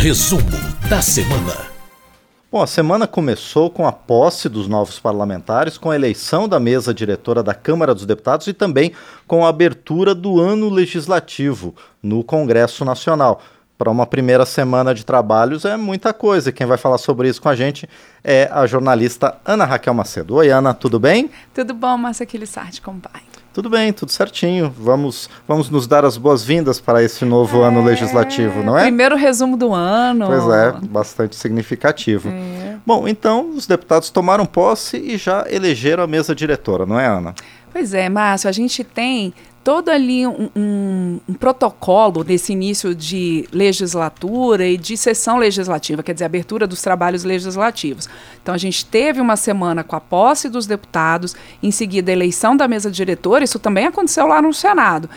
Resumo da semana. Bom, a semana começou com a posse dos novos parlamentares, com a eleição da mesa diretora da Câmara dos Deputados e também com a abertura do ano legislativo no Congresso Nacional para uma primeira semana de trabalhos é muita coisa. Quem vai falar sobre isso com a gente é a jornalista Ana Raquel Macedo. Oi, Ana, tudo bem? Tudo bom, Márcia Aquilissardi, como vai? Tudo bem, tudo certinho. Vamos, vamos nos dar as boas-vindas para esse novo é, ano legislativo, não é? Primeiro resumo do ano. Pois é, bastante significativo. É. Bom, então os deputados tomaram posse e já elegeram a mesa diretora, não é, Ana? Pois é, Márcio, a gente tem todo ali um, um, um, protocolo nesse início de legislatura e de sessão legislativa, quer dizer, abertura dos trabalhos legislativos. Então a gente teve uma semana com a posse dos deputados, em seguida a eleição da mesa diretora, isso também aconteceu lá no Senado.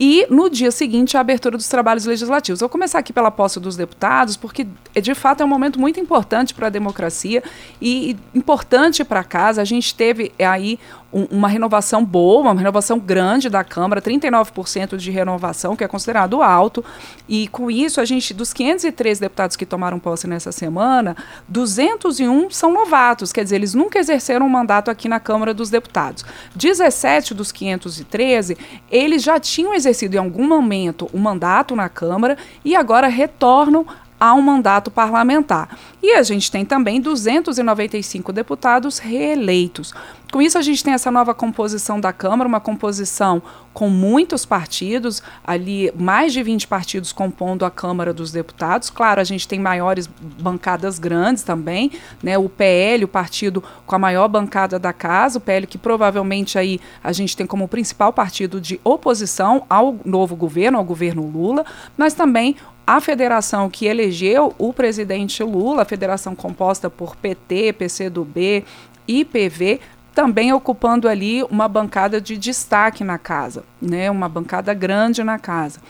E no dia seguinte, a abertura dos trabalhos legislativos. Vou começar aqui pela posse dos deputados, porque de fato é um momento muito importante para a democracia e importante para a casa. A gente teve aí um, uma renovação boa, uma renovação grande da Câmara, 39% de renovação, que é considerado alto. E com isso, a gente, dos 503 deputados que tomaram posse nessa semana, 201 são novatos, quer dizer, eles nunca exerceram um mandato aqui na Câmara dos Deputados. 17 dos 513, eles já tinham exercido em algum momento o um mandato na Câmara e agora retornam a um mandato parlamentar. E a gente tem também 295 deputados reeleitos. Com isso, a gente tem essa nova composição da Câmara, uma composição com muitos partidos, ali mais de 20 partidos compondo a Câmara dos Deputados. Claro, a gente tem maiores bancadas grandes também, né? O PL, o partido com a maior bancada da casa, o PL que provavelmente aí a gente tem como principal partido de oposição ao novo governo, ao governo Lula, mas também a federação que elegeu o presidente Lula, a federação composta por PT, PCdoB, IPV, também ocupando ali uma bancada de destaque na casa, né? Uma bancada grande na casa.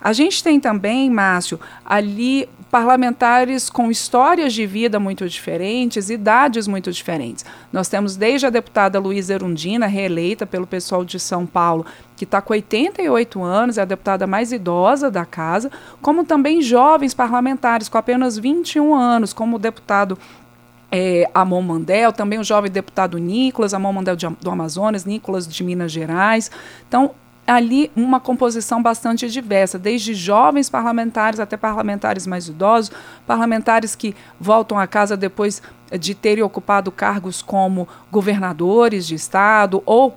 A gente tem também, Márcio, ali parlamentares com histórias de vida muito diferentes, idades muito diferentes. Nós temos desde a deputada Luísa Erundina, reeleita pelo pessoal de São Paulo, que está com 88 anos, é a deputada mais idosa da casa, como também jovens parlamentares com apenas 21 anos, como o deputado é, Amon Mandel, também o jovem deputado Nicolas, Amon Mandel de, do Amazonas, Nicolas de Minas Gerais. Então, ali uma composição bastante diversa, desde jovens parlamentares até parlamentares mais idosos, parlamentares que voltam a casa depois de terem ocupado cargos como governadores de estado ou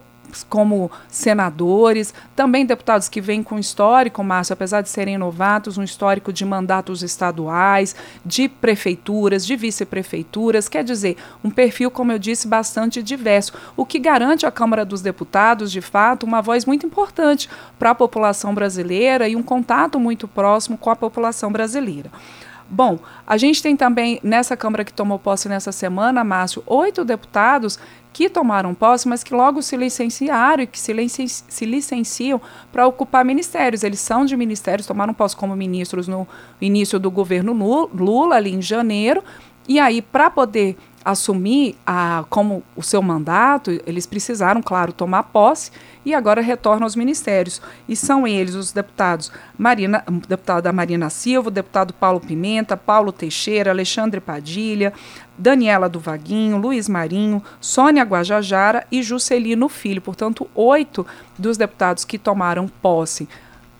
como senadores, também deputados que vêm com histórico, Márcio, apesar de serem novatos, um histórico de mandatos estaduais, de prefeituras, de vice-prefeituras, quer dizer, um perfil, como eu disse, bastante diverso, o que garante à Câmara dos Deputados, de fato, uma voz muito importante para a população brasileira e um contato muito próximo com a população brasileira. Bom, a gente tem também nessa Câmara que tomou posse nessa semana, Márcio, oito deputados que tomaram posse, mas que logo se licenciaram e que se, se licenciam para ocupar ministérios. Eles são de ministérios, tomaram posse como ministros no início do governo Lula, ali em janeiro, e aí, para poder assumir a, como o seu mandato, eles precisaram, claro, tomar posse e agora retornam aos ministérios. E são eles os deputados Marina, deputada Marina Silva, deputado Paulo Pimenta, Paulo Teixeira, Alexandre Padilha, Daniela do Vaguinho, Luiz Marinho, Sônia Guajajara e Juscelino Filho. Portanto, oito dos deputados que tomaram posse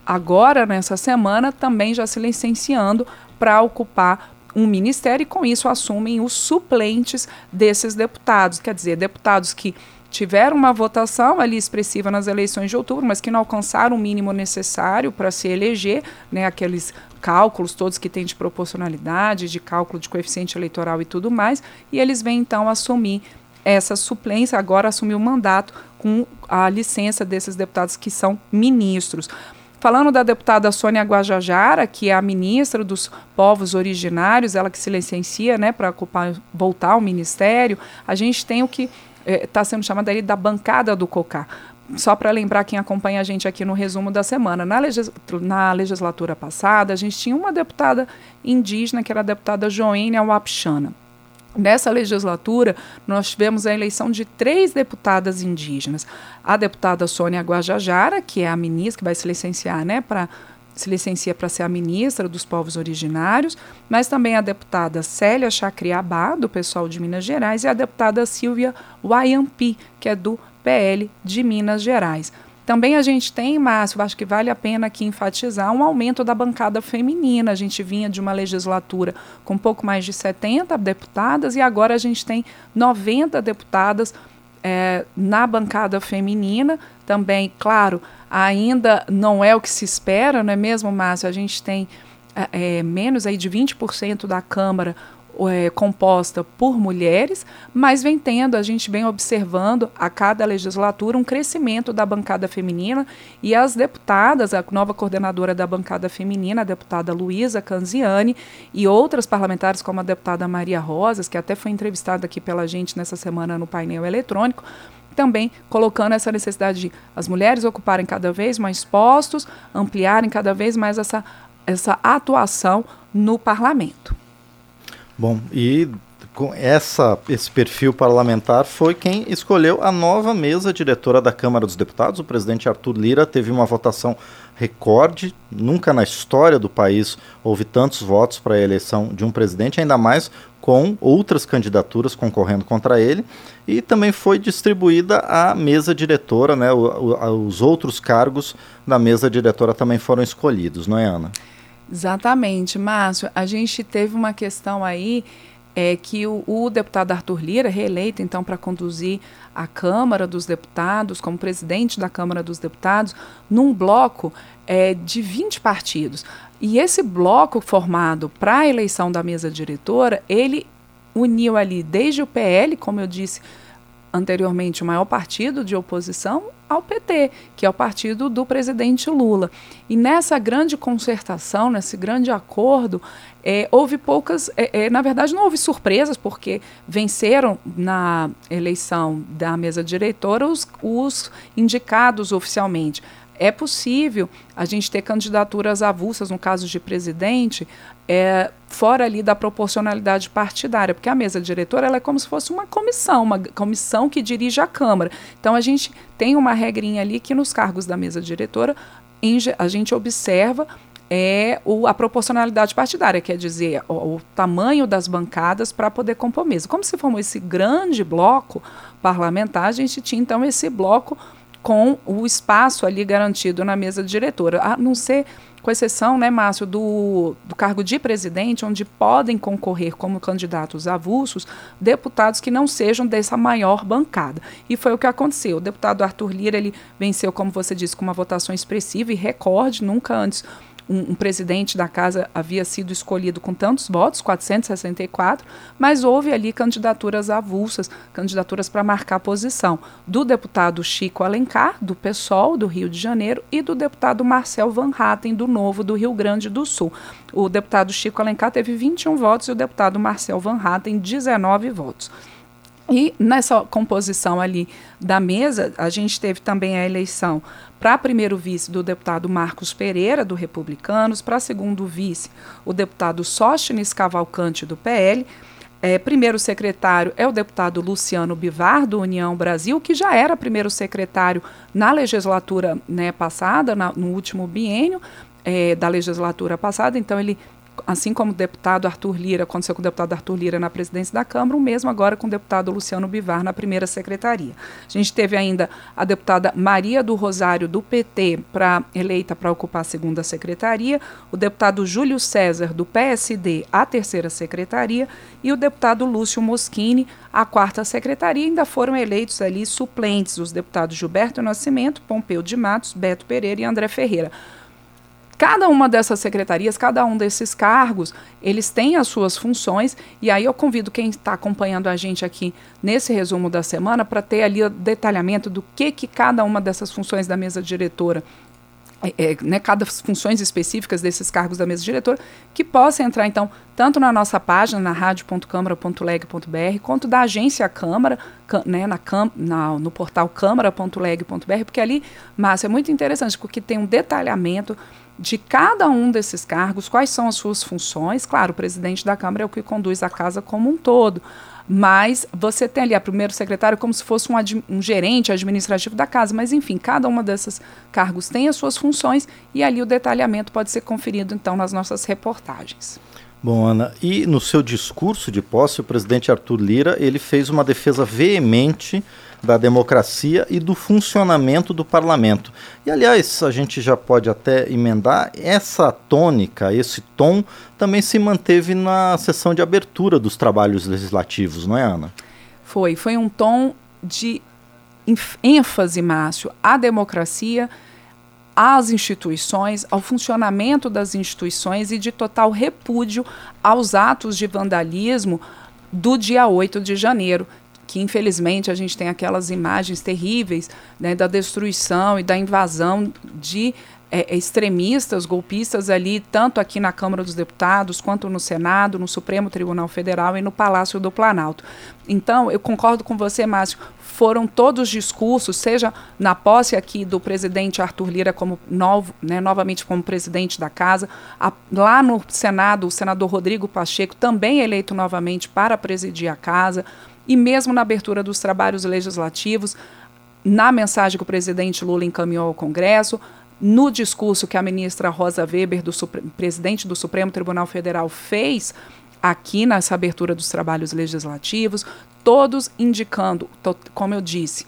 agora, nessa semana, também já se licenciando para ocupar um ministério e, com isso, assumem os suplentes desses deputados. Quer dizer, deputados que tiveram uma votação ali expressiva nas eleições de outubro, mas que não alcançaram o mínimo necessário para se eleger, né, aqueles cálculos todos que tem de proporcionalidade, de cálculo de coeficiente eleitoral e tudo mais, e eles vêm então assumir essa suplência, agora assumir o mandato com a licença desses deputados que são ministros. Falando da deputada Sônia Guajajara, que é a ministra dos povos originários, ela que se licencia né, para voltar ao ministério, a gente tem o que está eh, sendo chamado ali da bancada do COCA. Só para lembrar quem acompanha a gente aqui no resumo da semana, na, legis na legislatura passada, a gente tinha uma deputada indígena, que era a deputada Joênia Wapchana. Nessa legislatura, nós tivemos a eleição de três deputadas indígenas. A deputada Sônia Guajajara, que é a ministra que vai se licenciar né, para se licencia para ser a ministra dos povos originários, mas também a deputada Célia Chacriabá, do pessoal de Minas Gerais, e a deputada Silvia Wayampi, que é do PL de Minas Gerais. Também a gente tem, Márcio, acho que vale a pena aqui enfatizar um aumento da bancada feminina. A gente vinha de uma legislatura com pouco mais de 70 deputadas e agora a gente tem 90 deputadas é, na bancada feminina. Também, claro, ainda não é o que se espera, não é mesmo, Márcio? A gente tem é, é menos aí de 20% da Câmara é, composta por mulheres, mas vem tendo, a gente vem observando a cada legislatura um crescimento da bancada feminina e as deputadas, a nova coordenadora da bancada feminina, a deputada Luísa Canziani, e outras parlamentares, como a deputada Maria Rosas, que até foi entrevistada aqui pela gente nessa semana no painel eletrônico, também colocando essa necessidade de as mulheres ocuparem cada vez mais postos, ampliarem cada vez mais essa, essa atuação no parlamento. Bom, e com essa, esse perfil parlamentar foi quem escolheu a nova mesa diretora da Câmara dos Deputados. O presidente Arthur Lira teve uma votação recorde. Nunca na história do país houve tantos votos para a eleição de um presidente, ainda mais com outras candidaturas concorrendo contra ele. E também foi distribuída a mesa diretora, né? O, o, os outros cargos da mesa diretora também foram escolhidos, não é, Ana? Exatamente, Márcio. A gente teve uma questão aí é que o, o deputado Arthur Lira, reeleito então para conduzir a Câmara dos Deputados, como presidente da Câmara dos Deputados, num bloco é, de 20 partidos. E esse bloco formado para a eleição da mesa diretora, ele uniu ali desde o PL, como eu disse, anteriormente o maior partido de oposição ao PT, que é o partido do presidente Lula. E nessa grande concertação, nesse grande acordo, é, houve poucas, é, é, na verdade não houve surpresas, porque venceram na eleição da mesa diretora os, os indicados oficialmente é possível a gente ter candidaturas avulsas, no caso de presidente, é, fora ali da proporcionalidade partidária, porque a mesa diretora ela é como se fosse uma comissão, uma comissão que dirige a Câmara. Então a gente tem uma regrinha ali que nos cargos da mesa diretora em, a gente observa é o, a proporcionalidade partidária, quer dizer, o, o tamanho das bancadas para poder compor mesa. Como se formou esse grande bloco parlamentar, a gente tinha então esse bloco com o espaço ali garantido na mesa diretora, a não ser com exceção, né, Márcio, do, do cargo de presidente, onde podem concorrer como candidatos avulsos deputados que não sejam dessa maior bancada. E foi o que aconteceu. O deputado Arthur Lira, ele venceu, como você disse, com uma votação expressiva e recorde, nunca antes um, um, presidente da casa havia sido escolhido com tantos votos, 464, mas houve ali candidaturas avulsas, candidaturas para marcar posição, do deputado Chico Alencar, do PSOL, do Rio de Janeiro, e do deputado Marcel Van Hatten, do Novo, do Rio Grande do Sul. O deputado Chico Alencar teve 21 votos e o deputado Marcel Van Hatten, 19 votos. E nessa composição ali da mesa, a gente teve também a eleição para primeiro vice do deputado Marcos Pereira, do Republicanos, para segundo vice o deputado Sóstenes Cavalcante, do PL. É, primeiro secretário é o deputado Luciano Bivar, do União Brasil, que já era primeiro secretário na legislatura né, passada, na, no último biênio é, da legislatura passada, então ele assim como o deputado Arthur Lira, aconteceu com o deputado Arthur Lira na presidência da Câmara, o mesmo agora com o deputado Luciano Bivar na primeira secretaria. A gente teve ainda a deputada Maria do Rosário, do PT, pra, eleita para ocupar a segunda secretaria, o deputado Júlio César, do PSD, a terceira secretaria, e o deputado Lúcio Moschini, a quarta secretaria. Ainda foram eleitos ali suplentes os deputados Gilberto Nascimento, Pompeu de Matos, Beto Pereira e André Ferreira. Cada uma dessas secretarias, cada um desses cargos, eles têm as suas funções, e aí eu convido quem está acompanhando a gente aqui nesse resumo da semana para ter ali o detalhamento do que, que cada uma dessas funções da mesa diretora é, é, né, cada funções específicas desses cargos da mesa diretora, que possa entrar, então, tanto na nossa página, na rádio.câmara.leg.br, quanto da agência Câmara, né, na, na, no portal câmara.leg.br, porque ali, Márcia, é muito interessante, porque tem um detalhamento de cada um desses cargos, quais são as suas funções. Claro, o presidente da Câmara é o que conduz a casa como um todo, mas você tem ali a primeiro secretário como se fosse um, um, gerente administrativo da casa, mas enfim, cada uma desses cargos tem as suas funções e ali o detalhamento pode ser conferido então nas nossas reportagens. Bom, Ana, e no seu discurso de posse, o presidente Arthur Lira, ele fez uma defesa veemente da democracia e do funcionamento do parlamento. E aliás, a gente já pode até emendar essa tônica, esse tom também se manteve na sessão de abertura dos trabalhos legislativos, não é, Ana? Foi, foi um tom de ênfase, Márcio, à democracia, às instituições, ao funcionamento das instituições e de total repúdio aos atos de vandalismo do dia 8 de janeiro, que infelizmente a gente tem aquelas imagens terríveis né, da destruição e da invasão de é, extremistas, golpistas ali, tanto aqui na Câmara dos Deputados, quanto no Senado, no Supremo Tribunal Federal e no Palácio do Planalto. Então, eu concordo com você, Márcio, foram todos discursos, seja na posse aqui do presidente Arthur Lira como novo, né, novamente como presidente da casa, a, lá no Senado, o senador Rodrigo Pacheco, também eleito novamente para presidir a casa, e mesmo na abertura dos trabalhos legislativos, na mensagem que o presidente Lula encaminhou ao Congresso, no discurso que a ministra Rosa Weber, do presidente do Supremo Tribunal Federal, fez aqui nessa abertura dos trabalhos legislativos, todos indicando, como eu disse,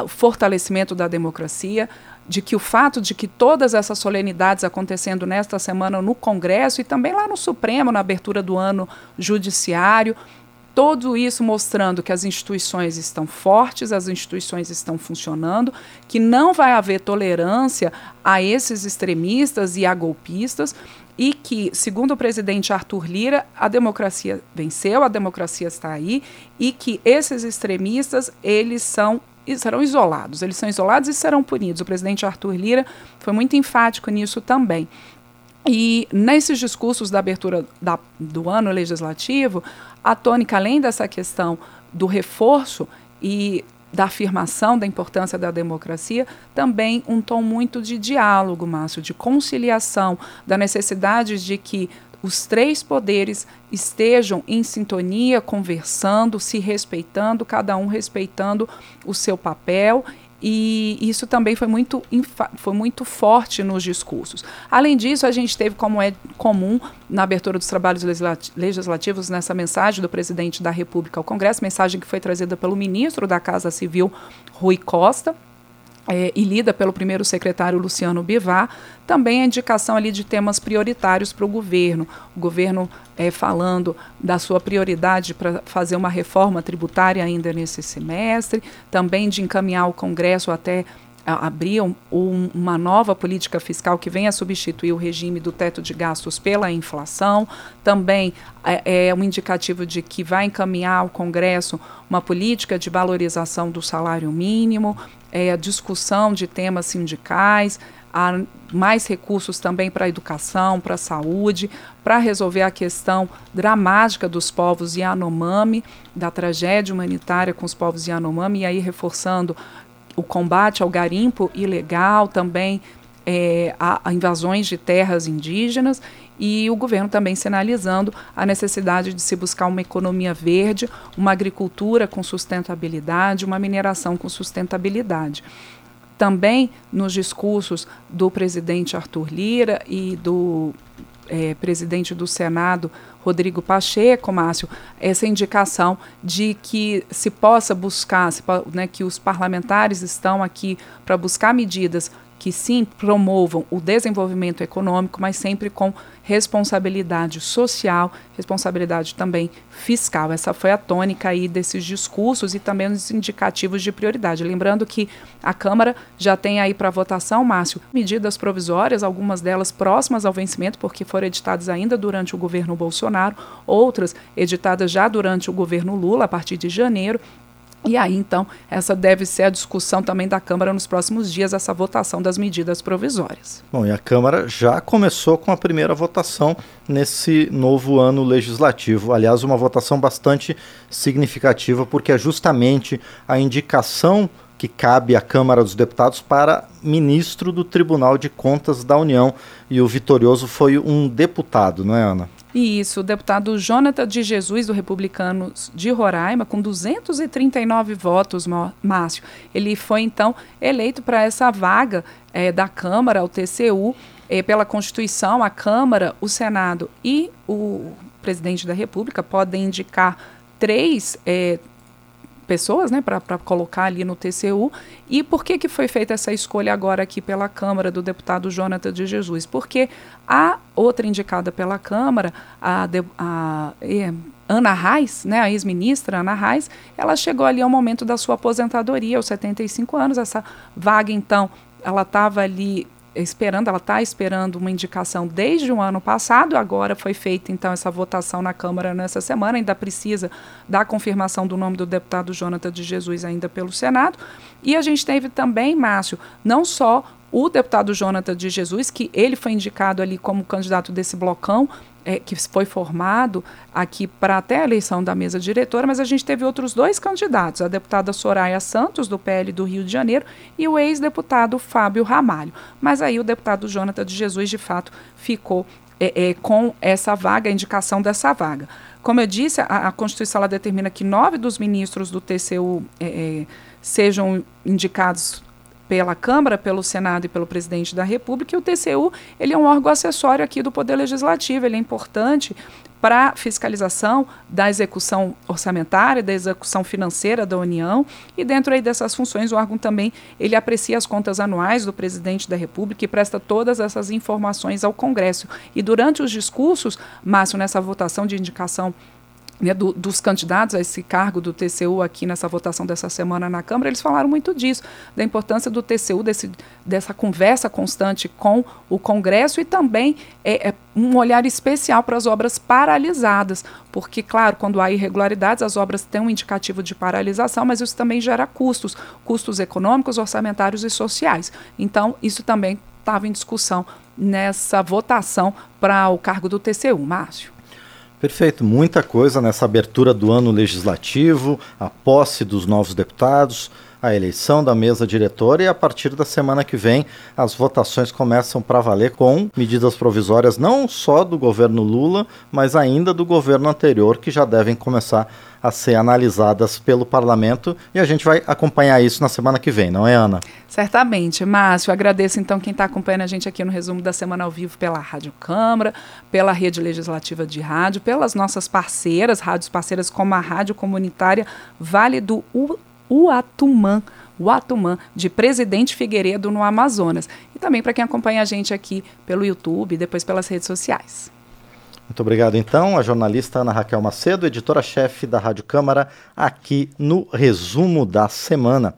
o fortalecimento da democracia, de que o fato de que todas essas solenidades acontecendo nesta semana no Congresso e também lá no Supremo, na abertura do ano judiciário, Tudo isso mostrando que as instituições estão fortes, as instituições estão funcionando, que não vai haver tolerância a esses extremistas e a golpistas, e que, segundo o presidente Arthur Lira, a democracia venceu, a democracia está aí, e que esses extremistas, eles são serão isolados, eles são isolados e serão punidos. O presidente Arthur Lira foi muito enfático nisso também. E nesses discursos da abertura da, do ano legislativo, a tônica, além dessa questão do reforço e da afirmação da importância da democracia, também um tom muito de diálogo, Márcio, de conciliação, da necessidade de que os três poderes estejam em sintonia, conversando, se respeitando, cada um respeitando o seu papel e isso também foi muito, foi muito forte nos discursos. Além disso, a gente teve, como é comum na abertura dos trabalhos legislativos, nessa mensagem do presidente da República ao Congresso, mensagem que foi trazida pelo ministro da Casa Civil, Rui Costa, é, e lida pelo primeiro secretário Luciano Bivar, também a indicação ali de temas prioritários para o governo. O governo é, falando da sua prioridade para fazer uma reforma tributária ainda nesse semestre, também de encaminhar o Congresso até abrir um, um, uma nova política fiscal que venha substituir o regime do teto de gastos pela inflação. Também é, é um indicativo de que vai encaminhar ao Congresso uma política de valorização do salário mínimo, é, a discussão de temas sindicais, há mais recursos também para a educação, para a saúde, para resolver a questão dramática dos povos Yanomami, da tragédia humanitária com os povos Yanomami, e aí reforçando o combate ao garimpo ilegal, também é, a, a invasões de terras indígenas e o governo também sinalizando a necessidade de se buscar uma economia verde, uma agricultura com sustentabilidade, uma mineração com sustentabilidade. Também nos discursos do presidente Arthur Lira e do é, presidente do Senado, Rodrigo Pacheco, Márcio, essa indicação de que se possa buscar, se, né, que os parlamentares estão aqui para buscar medidas que sim promovam o desenvolvimento econômico, mas sempre com responsabilidade social, responsabilidade também fiscal. Essa foi a tônica aí desses discursos e também os indicativos de prioridade. Lembrando que a Câmara já tem aí para votação, Márcio, medidas provisórias, algumas delas próximas ao vencimento, porque foram editadas ainda durante o governo Bolsonaro, outras editadas já durante o governo Lula, a partir de janeiro, e aí, então, essa deve ser a discussão também da Câmara nos próximos dias, essa votação das medidas provisórias. Bom, e a Câmara já começou com a primeira votação nesse novo ano legislativo. Aliás, uma votação bastante significativa, porque é justamente a indicação que cabe à Câmara dos Deputados para ministro do Tribunal de Contas da União. E o vitorioso foi um deputado, não é, Ana? Isso, o deputado Jonathan de Jesus, do Republicanos de Roraima, com 239 votos, Márcio. Ele foi, então, eleito para essa vaga é, da Câmara, o TCU, é, pela Constituição, a Câmara, o Senado e o presidente da República podem indicar três é, pessoas né, para colocar ali no TCU. E por que, que foi feita essa escolha agora aqui pela Câmara do deputado Jonathan de Jesus? Porque a outra indicada pela Câmara, a, de, a, a Ana Reis, né, a ex-ministra Ana Reis, ela chegou ali ao momento da sua aposentadoria, aos 75 anos. Essa vaga, então, ela estava ali esperando, ela está esperando uma indicação desde o ano passado, agora foi feita então essa votação na Câmara nessa semana, ainda precisa da confirmação do nome do deputado Jonathan de Jesus ainda pelo Senado. E a gente teve também, Márcio, não só o deputado Jonathan de Jesus, que ele foi indicado ali como candidato desse blocão, é, que foi formado aqui para até a eleição da mesa diretora, mas a gente teve outros dois candidatos, a deputada Soraya Santos, do PL do Rio de Janeiro, e o ex-deputado Fábio Ramalho. Mas aí o deputado Jonathan de Jesus, de fato, ficou é, é, com essa vaga, a indicação dessa vaga. Como eu disse, a, a Constituição ela determina que nove dos ministros do TCU é, é, sejam indicados pela Câmara, pelo Senado e pelo Presidente da República, e o TCU ele é um órgão acessório aqui do Poder Legislativo, ele é importante para fiscalização da execução orçamentária, da execução financeira da União, e dentro aí dessas funções o órgão também ele aprecia as contas anuais do Presidente da República e presta todas essas informações ao Congresso. E durante os discursos, Márcio, nessa votação de indicação né, do, dos candidatos a esse cargo do TCU aqui nessa votação dessa semana na Câmara, eles falaram muito disso, da importância do TCU, desse, dessa conversa constante com o Congresso e também é, é um olhar especial para as obras paralisadas, porque, claro, quando há irregularidades, as obras têm um indicativo de paralisação, mas isso também gera custos, custos econômicos, orçamentários e sociais. Então, isso também estava em discussão nessa votação para o cargo do TCU. Márcio. Perfeito, muita coisa nessa abertura do ano legislativo, a posse dos novos deputados, a eleição da mesa diretora e a partir da semana que vem as votações começam para valer com medidas provisórias não só do governo Lula, mas ainda do governo anterior que já devem começar a ser analisadas pelo parlamento e a gente vai acompanhar isso na semana que vem, não é, Ana? Certamente. Márcio, agradeço então quem está acompanhando a gente aqui no resumo da semana ao vivo pela Rádio Câmara, pela Rede Legislativa de Rádio, pelas nossas parceiras, rádios parceiras como a Rádio Comunitária Vale do U Uatumã, Uatumã, de Presidente Figueiredo, no Amazonas. E também para quem acompanha a gente aqui pelo YouTube depois pelas redes sociais. Muito obrigado, então, a jornalista Ana Raquel Macedo, editora-chefe da Rádio Câmara, aqui no resumo da semana.